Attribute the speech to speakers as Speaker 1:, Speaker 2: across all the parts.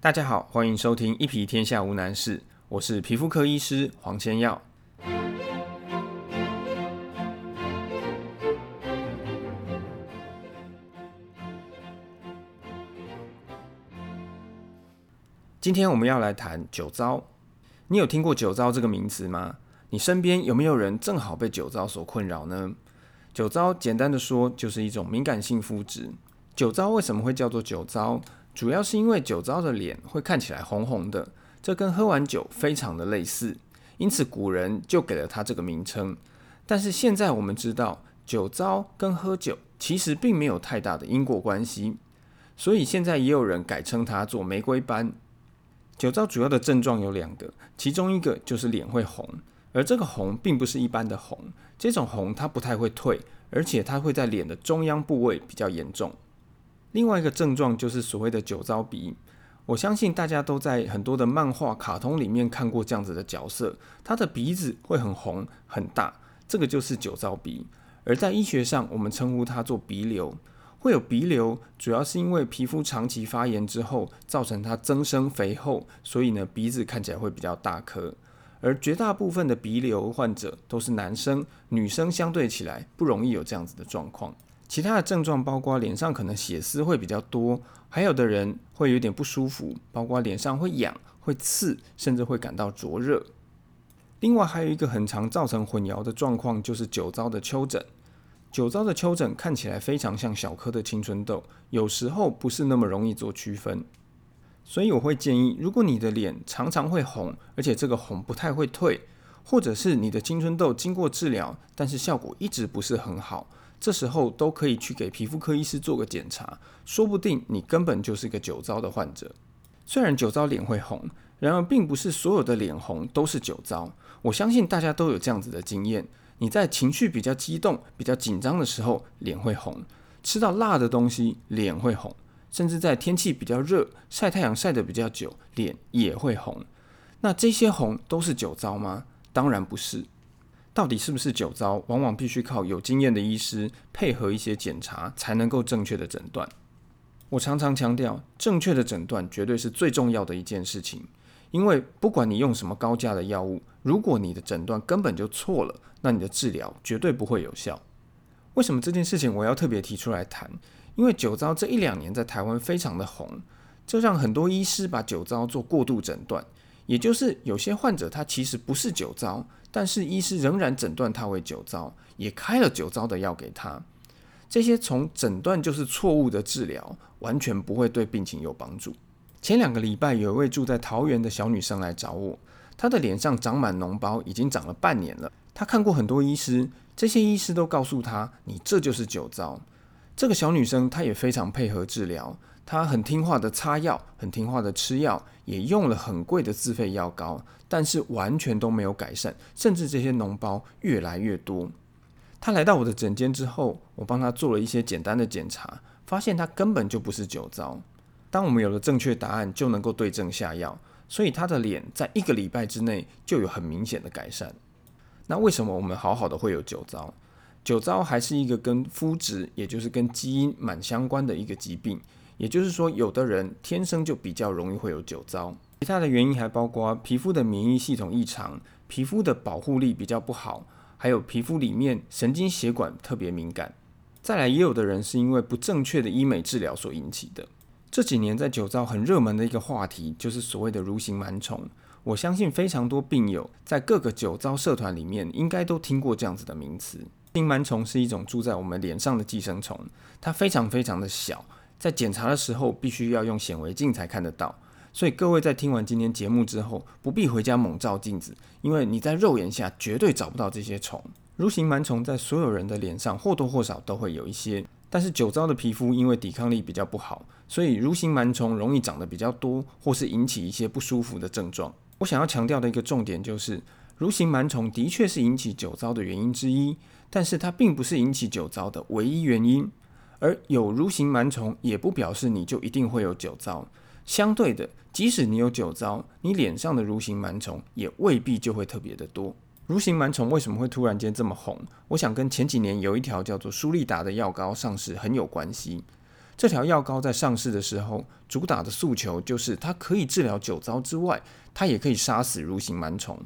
Speaker 1: 大家好，欢迎收听一皮天下无难事，我是皮肤科医师黄千耀。今天我们要来谈酒糟。你有听过酒糟这个名词吗？你身边有没有人正好被酒糟所困扰呢？酒糟简单的说，就是一种敏感性肤质。酒糟为什么会叫做酒糟？主要是因为酒糟的脸会看起来红红的，这跟喝完酒非常的类似，因此古人就给了它这个名称。但是现在我们知道，酒糟跟喝酒其实并没有太大的因果关系，所以现在也有人改称它做玫瑰斑。酒糟主要的症状有两个，其中一个就是脸会红，而这个红并不是一般的红，这种红它不太会退，而且它会在脸的中央部位比较严重。另外一个症状就是所谓的酒糟鼻，我相信大家都在很多的漫画、卡通里面看过这样子的角色，他的鼻子会很红很大，这个就是酒糟鼻。而在医学上，我们称呼它做鼻瘤。会有鼻瘤，主要是因为皮肤长期发炎之后，造成它增生肥厚，所以呢鼻子看起来会比较大颗。而绝大部分的鼻瘤患者都是男生，女生相对起来不容易有这样子的状况。其他的症状包括脸上可能血丝会比较多，还有的人会有点不舒服，包括脸上会痒、会刺，甚至会感到灼热。另外还有一个很常造成混淆的状况，就是酒糟的丘疹。酒糟的丘疹看起来非常像小颗的青春痘，有时候不是那么容易做区分，所以我会建议，如果你的脸常常会红，而且这个红不太会退，或者是你的青春痘经过治疗，但是效果一直不是很好，这时候都可以去给皮肤科医师做个检查，说不定你根本就是个酒糟的患者。虽然酒糟脸会红，然而并不是所有的脸红都是酒糟，我相信大家都有这样子的经验。你在情绪比较激动、比较紧张的时候，脸会红；吃到辣的东西，脸会红；甚至在天气比较热、晒太阳晒得比较久，脸也会红。那这些红都是酒糟吗？当然不是。到底是不是酒糟，往往必须靠有经验的医师配合一些检查，才能够正确的诊断。我常常强调，正确的诊断绝对是最重要的一件事情。因为不管你用什么高价的药物，如果你的诊断根本就错了，那你的治疗绝对不会有效。为什么这件事情我要特别提出来谈？因为酒糟这一两年在台湾非常的红，这让很多医师把酒糟做过度诊断，也就是有些患者他其实不是酒糟，但是医师仍然诊断他为酒糟，也开了酒糟的药给他。这些从诊断就是错误的治疗，完全不会对病情有帮助。前两个礼拜，有一位住在桃园的小女生来找我，她的脸上长满脓包，已经长了半年了。她看过很多医师，这些医师都告诉她：“你这就是酒糟。”这个小女生她也非常配合治疗，她很听话的擦药，很听话的吃药，也用了很贵的自费药膏，但是完全都没有改善，甚至这些脓包越来越多。她来到我的诊间之后，我帮她做了一些简单的检查，发现她根本就不是酒糟。当我们有了正确答案，就能够对症下药，所以她的脸在一个礼拜之内就有很明显的改善。那为什么我们好好的会有酒糟？酒糟还是一个跟肤质，也就是跟基因蛮相关的一个疾病。也就是说，有的人天生就比较容易会有酒糟。其他的原因还包括皮肤的免疫系统异常、皮肤的保护力比较不好，还有皮肤里面神经血管特别敏感。再来，也有的人是因为不正确的医美治疗所引起的。这几年在酒糟很热门的一个话题，就是所谓的蠕形螨虫。我相信非常多病友在各个酒糟社团里面，应该都听过这样子的名词。蠕形螨虫是一种住在我们脸上的寄生虫，它非常非常的小，在检查的时候必须要用显微镜才看得到。所以各位在听完今天节目之后，不必回家猛照镜子，因为你在肉眼下绝对找不到这些虫。蠕形螨虫在所有人的脸上或多或少都会有一些。但是酒糟的皮肤因为抵抗力比较不好，所以蠕形螨虫容易长得比较多，或是引起一些不舒服的症状。我想要强调的一个重点就是，蠕形螨虫的确是引起酒糟的原因之一，但是它并不是引起酒糟的唯一原因。而有蠕形螨虫也不表示你就一定会有酒糟。相对的，即使你有酒糟，你脸上的蠕形螨虫也未必就会特别的多。蠕形螨虫为什么会突然间这么红？我想跟前几年有一条叫做舒利达的药膏上市很有关系。这条药膏在上市的时候，主打的诉求就是它可以治疗酒糟之外，它也可以杀死蠕形螨虫。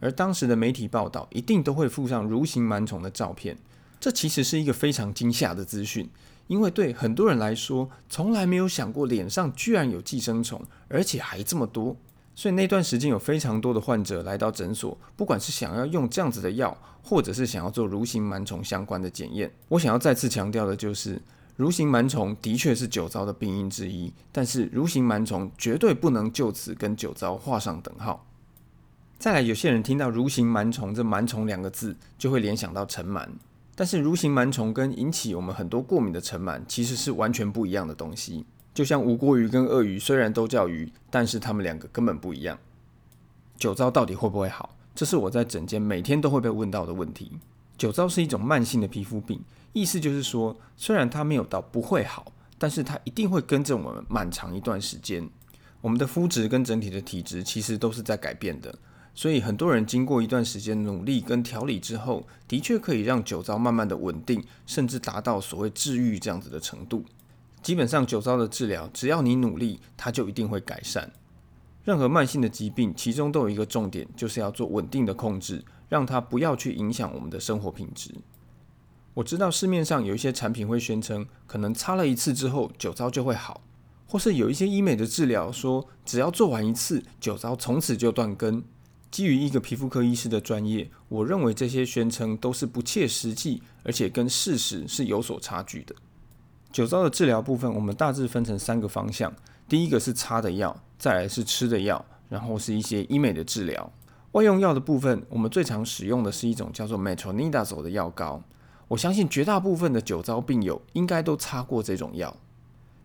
Speaker 1: 而当时的媒体报道一定都会附上蠕形螨虫的照片。这其实是一个非常惊吓的资讯，因为对很多人来说，从来没有想过脸上居然有寄生虫，而且还这么多。所以那段时间有非常多的患者来到诊所，不管是想要用这样子的药，或者是想要做蠕形螨虫相关的检验。我想要再次强调的就是，蠕形螨虫的确是酒糟的病因之一，但是蠕形螨虫绝对不能就此跟酒糟画上等号。再来，有些人听到蠕形螨虫这螨虫两个字，就会联想到尘螨。但是，蠕形螨虫跟引起我们很多过敏的尘螨其实是完全不一样的东西。就像无锅鱼跟鳄鱼虽然都叫鱼，但是它们两个根本不一样。酒糟到底会不会好？这是我在诊间每天都会被问到的问题。酒糟是一种慢性的皮肤病，意思就是说，虽然它没有到不会好，但是它一定会跟着我们蛮长一段时间。我们的肤质跟整体的体质其实都是在改变的。所以很多人经过一段时间努力跟调理之后，的确可以让酒糟慢慢的稳定，甚至达到所谓治愈这样子的程度。基本上酒糟的治疗，只要你努力，它就一定会改善。任何慢性的疾病，其中都有一个重点，就是要做稳定的控制，让它不要去影响我们的生活品质。我知道市面上有一些产品会宣称，可能擦了一次之后酒糟就会好，或是有一些医美的治疗说，只要做完一次，酒糟从此就断根。基于一个皮肤科医师的专业，我认为这些宣称都是不切实际，而且跟事实是有所差距的。酒糟的治疗部分，我们大致分成三个方向：第一个是擦的药，再来是吃的药，然后是一些医美的治疗。外用药的部分，我们最常使用的是一种叫做 Metronidazole 的药膏。我相信绝大部分的酒糟病友应该都擦过这种药。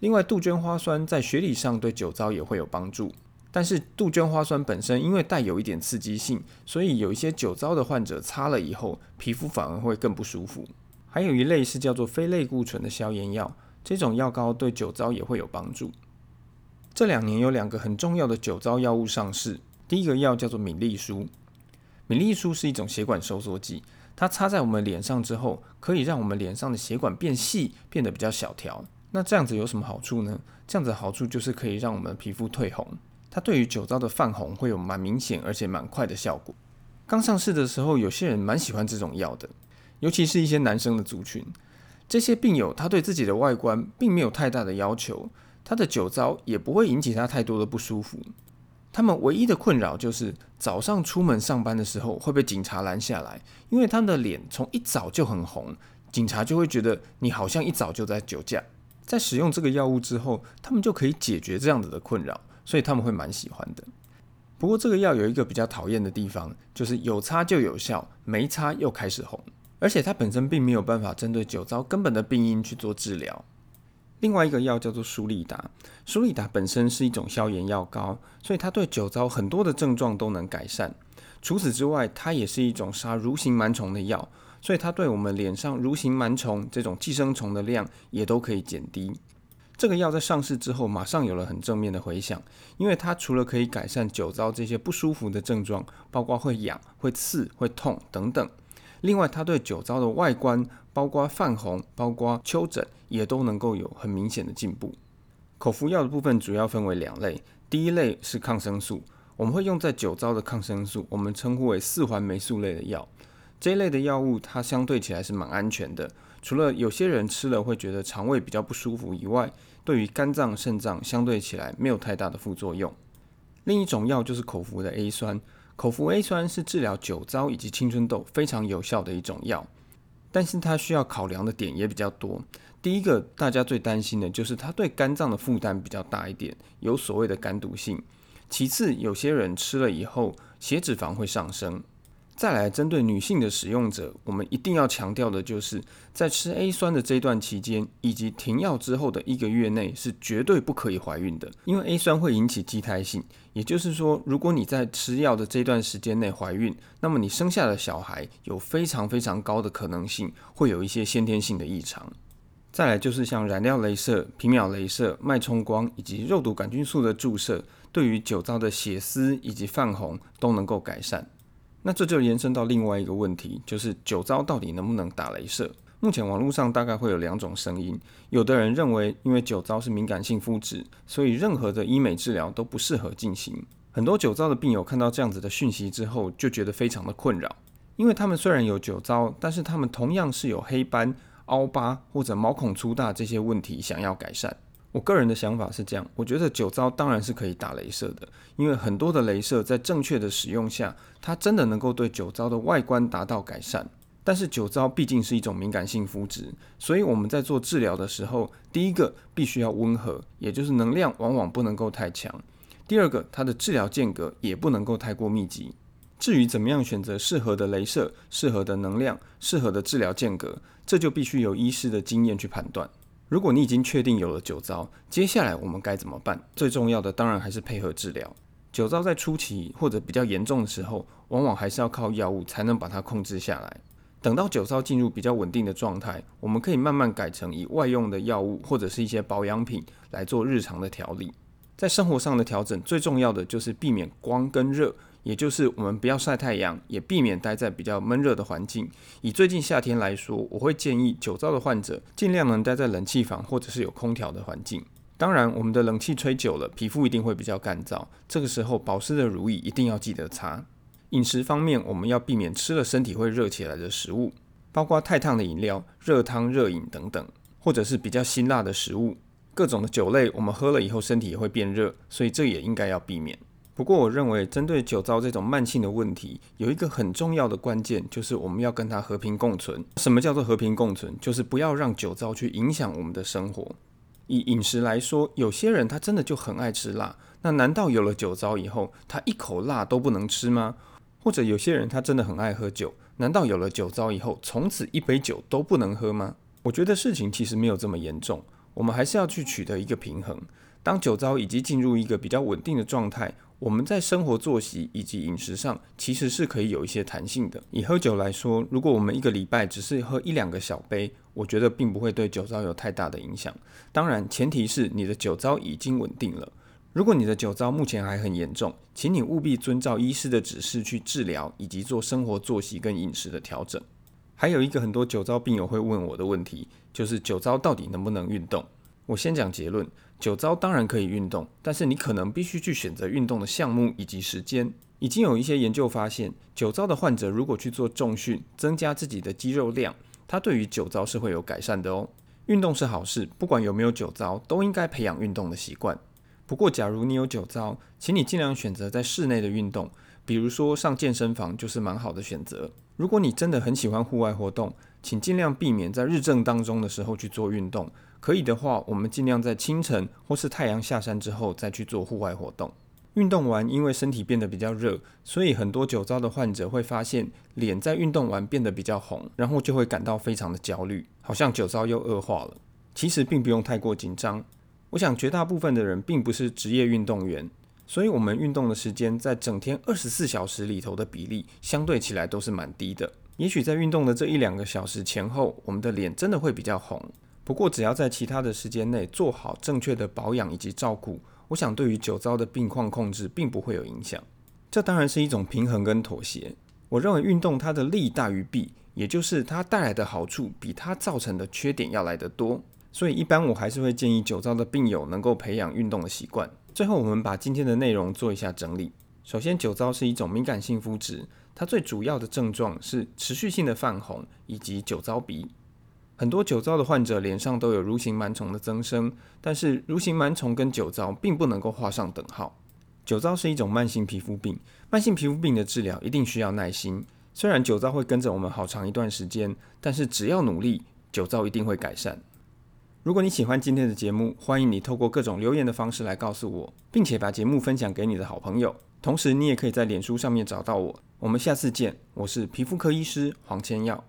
Speaker 1: 另外，杜鹃花酸在学理上对酒糟也会有帮助。但是杜鹃花酸本身因为带有一点刺激性，所以有一些酒糟的患者擦了以后，皮肤反而会更不舒服。还有一类是叫做非类固醇的消炎药，这种药膏对酒糟也会有帮助。这两年有两个很重要的酒糟药物上市，第一个药叫做敏利舒。敏利舒是一种血管收缩剂，它擦在我们脸上之后，可以让我们脸上的血管变细，变得比较小条。那这样子有什么好处呢？这样子的好处就是可以让我们皮肤褪红。它对于酒糟的泛红会有蛮明显而且蛮快的效果。刚上市的时候，有些人蛮喜欢这种药的，尤其是一些男生的族群。这些病友他对自己的外观并没有太大的要求，他的酒糟也不会引起他太多的不舒服。他们唯一的困扰就是早上出门上班的时候会被警察拦下来，因为他们的脸从一早就很红，警察就会觉得你好像一早就在酒驾。在使用这个药物之后，他们就可以解决这样子的困扰。所以他们会蛮喜欢的。不过这个药有一个比较讨厌的地方，就是有擦就有效，没擦又开始红，而且它本身并没有办法针对酒糟根本的病因去做治疗。另外一个药叫做舒利达，舒利达本身是一种消炎药膏，所以它对酒糟很多的症状都能改善。除此之外，它也是一种杀蠕形螨虫的药，所以它对我们脸上蠕形螨虫这种寄生虫的量也都可以减低。这个药在上市之后，马上有了很正面的回响，因为它除了可以改善酒糟这些不舒服的症状，包括会痒、会刺、会痛等等，另外它对酒糟的外观，包括泛红、包括丘疹，也都能够有很明显的进步。口服药的部分主要分为两类，第一类是抗生素，我们会用在酒糟的抗生素，我们称呼为四环霉素类的药。这一类的药物，它相对起来是蛮安全的，除了有些人吃了会觉得肠胃比较不舒服以外，对于肝脏、肾脏相对起来没有太大的副作用。另一种药就是口服的 A 酸，口服 A 酸是治疗酒糟以及青春痘非常有效的一种药，但是它需要考量的点也比较多。第一个，大家最担心的就是它对肝脏的负担比较大一点，有所谓的肝毒性。其次，有些人吃了以后血脂肪会上升。再来，针对女性的使用者，我们一定要强调的就是，在吃 A 酸的这段期间，以及停药之后的一个月内，是绝对不可以怀孕的。因为 A 酸会引起畸胎性，也就是说，如果你在吃药的这段时间内怀孕，那么你生下的小孩有非常非常高的可能性会有一些先天性的异常。再来就是像燃料镭射、皮秒镭射、脉冲光以及肉毒杆菌素的注射，对于酒糟的血丝以及泛红都能够改善。那这就延伸到另外一个问题，就是酒糟到底能不能打镭射？目前网络上大概会有两种声音，有的人认为，因为酒糟是敏感性肤质，所以任何的医美治疗都不适合进行。很多酒糟的病友看到这样子的讯息之后，就觉得非常的困扰，因为他们虽然有酒糟，但是他们同样是有黑斑、凹疤或者毛孔粗大这些问题想要改善。我个人的想法是这样，我觉得酒糟当然是可以打镭射的，因为很多的镭射在正确的使用下，它真的能够对酒糟的外观达到改善。但是酒糟毕竟是一种敏感性肤质，所以我们在做治疗的时候，第一个必须要温和，也就是能量往往不能够太强；第二个，它的治疗间隔也不能够太过密集。至于怎么样选择适合的镭射、适合的能量、适合的治疗间隔，这就必须由医师的经验去判断。如果你已经确定有了酒糟，接下来我们该怎么办？最重要的当然还是配合治疗。酒糟在初期或者比较严重的时候，往往还是要靠药物才能把它控制下来。等到酒糟进入比较稳定的状态，我们可以慢慢改成以外用的药物或者是一些保养品来做日常的调理。在生活上的调整，最重要的就是避免光跟热，也就是我们不要晒太阳，也避免待在比较闷热的环境。以最近夏天来说，我会建议酒糟的患者尽量能待在冷气房或者是有空调的环境。当然，我们的冷气吹久了，皮肤一定会比较干燥，这个时候保湿的乳液一定要记得擦。饮食方面，我们要避免吃了身体会热起来的食物，包括太烫的饮料、热汤、热饮等等，或者是比较辛辣的食物。各种的酒类，我们喝了以后身体也会变热，所以这也应该要避免。不过，我认为针对酒糟这种慢性的问题，有一个很重要的关键，就是我们要跟它和平共存。什么叫做和平共存？就是不要让酒糟去影响我们的生活。以饮食来说，有些人他真的就很爱吃辣，那难道有了酒糟以后，他一口辣都不能吃吗？或者有些人他真的很爱喝酒，难道有了酒糟以后，从此一杯酒都不能喝吗？我觉得事情其实没有这么严重，我们还是要去取得一个平衡。当酒糟已经进入一个比较稳定的状态，我们在生活作息以及饮食上其实是可以有一些弹性的。以喝酒来说，如果我们一个礼拜只是喝一两个小杯，我觉得并不会对酒糟有太大的影响。当然，前提是你的酒糟已经稳定了。如果你的酒糟目前还很严重，请你务必遵照医师的指示去治疗，以及做生活作息跟饮食的调整。还有一个很多酒糟病友会问我的问题，就是酒糟到底能不能运动？我先讲结论：酒糟当然可以运动，但是你可能必须去选择运动的项目以及时间。已经有一些研究发现，酒糟的患者如果去做重训，增加自己的肌肉量，它对于酒糟是会有改善的哦。运动是好事，不管有没有酒糟，都应该培养运动的习惯。不过，假如你有酒糟，请你尽量选择在室内的运动，比如说上健身房就是蛮好的选择。如果你真的很喜欢户外活动，请尽量避免在日正当中的时候去做运动。可以的话，我们尽量在清晨或是太阳下山之后再去做户外活动。运动完，因为身体变得比较热，所以很多酒糟的患者会发现脸在运动完变得比较红，然后就会感到非常的焦虑，好像酒糟又恶化了。其实并不用太过紧张。我想绝大部分的人并不是职业运动员，所以我们运动的时间在整天二十四小时里头的比例相对起来都是蛮低的。也许在运动的这一两个小时前后，我们的脸真的会比较红。不过只要在其他的时间内做好正确的保养以及照顾，我想对于酒糟的病况控制并不会有影响。这当然是一种平衡跟妥协。我认为运动它的利大于弊，也就是它带来的好处比它造成的缺点要来得多。所以，一般我还是会建议酒糟的病友能够培养运动的习惯。最后，我们把今天的内容做一下整理。首先，酒糟是一种敏感性肤质，它最主要的症状是持续性的泛红以及酒糟鼻。很多酒糟的患者脸上都有蠕形螨虫的增生，但是蠕形螨虫跟酒糟并不能够画上等号。酒糟是一种慢性皮肤病，慢性皮肤病的治疗一定需要耐心。虽然酒糟会跟着我们好长一段时间，但是只要努力，酒糟一定会改善。如果你喜欢今天的节目，欢迎你透过各种留言的方式来告诉我，并且把节目分享给你的好朋友。同时，你也可以在脸书上面找到我。我们下次见，我是皮肤科医师黄千耀。